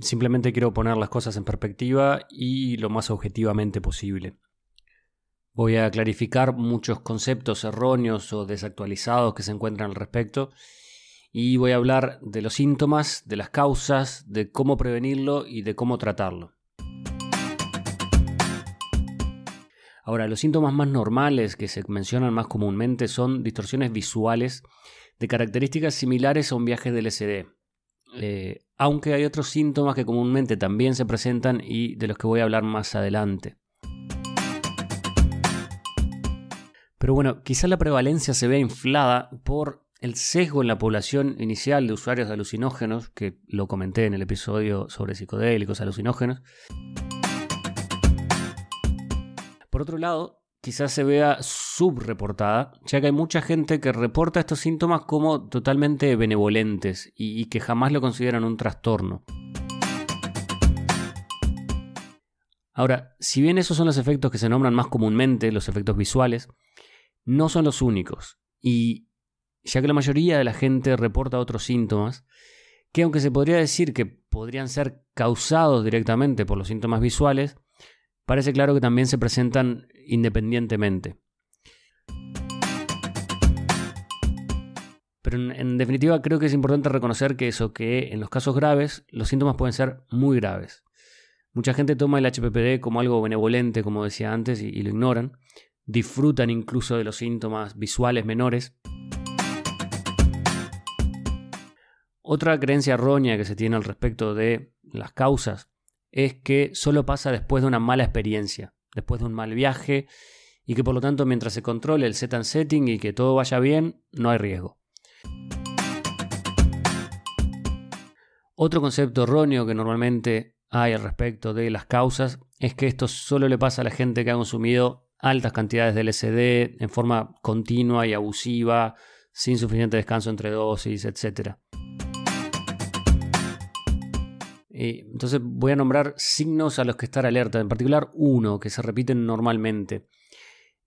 simplemente quiero poner las cosas en perspectiva y lo más objetivamente posible. Voy a clarificar muchos conceptos erróneos o desactualizados que se encuentran al respecto y voy a hablar de los síntomas, de las causas, de cómo prevenirlo y de cómo tratarlo. Ahora, los síntomas más normales que se mencionan más comúnmente son distorsiones visuales de características similares a un viaje del LSD. Eh, aunque hay otros síntomas que comúnmente también se presentan y de los que voy a hablar más adelante. Pero bueno, quizá la prevalencia se vea inflada por el sesgo en la población inicial de usuarios de alucinógenos, que lo comenté en el episodio sobre psicodélicos alucinógenos. Por otro lado, quizás se vea subreportada, ya que hay mucha gente que reporta estos síntomas como totalmente benevolentes y, que jamás lo consideran un trastorno. Ahora, si bien esos son los efectos que se nombran más comúnmente, los efectos visuales, no son los únicos. Y ya que la mayoría de la gente reporta otros síntomas, que aunque se podría decir que podrían ser causados directamente por los síntomas visuales, parece claro que también se presentan independientemente. Pero en, definitiva creo que es importante reconocer que eso, que en los casos graves los síntomas pueden ser muy graves. Mucha gente toma el HPPD como algo benevolente, como decía antes, y lo ignoran. Disfrutan incluso de los síntomas visuales menores. Otra creencia errónea que se tiene al respecto de las causas es que solo pasa después de una mala experiencia, después de un mal viaje, y que por lo tanto mientras se controle el set and setting y que todo vaya bien, no hay riesgo. Otro concepto erróneo que normalmente hay al respecto de las causas es que esto solo le pasa a la gente que ha consumido altas cantidades de LSD en forma continua y abusiva, sin suficiente descanso entre dosis, etc. entonces voy a nombrar signos a los que estar alerta, en particular uno que se repiten normalmente.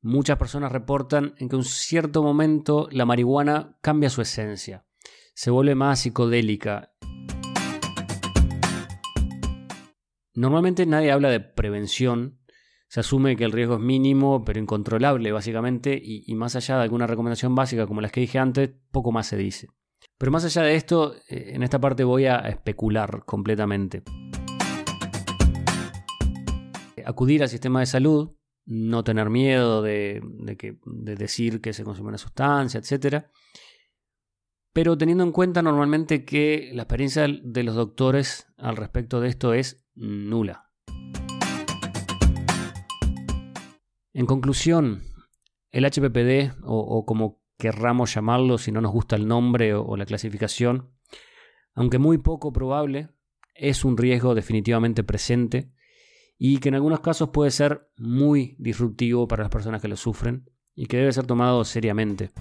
Muchas personas reportan en que en un cierto momento la marihuana cambia su esencia, se vuelve más psicodélica. Normalmente nadie habla de prevención, se asume que el riesgo es mínimo pero incontrolable básicamente y, y más allá de alguna recomendación básica como las que dije antes, poco más se dice. Pero más allá de esto, eh, en esta parte voy a especular completamente. Acudir al sistema de salud, no tener miedo de, decir que se consume una sustancia, etc. Pero teniendo en cuenta normalmente que la experiencia de los doctores al respecto de esto es nula. En conclusión, el HPPD, o como querramos llamarlo si no nos gusta el nombre o, la clasificación, aunque muy poco probable, es un riesgo definitivamente presente y que en algunos casos puede ser muy disruptivo para las personas que lo sufren y que debe ser tomado seriamente.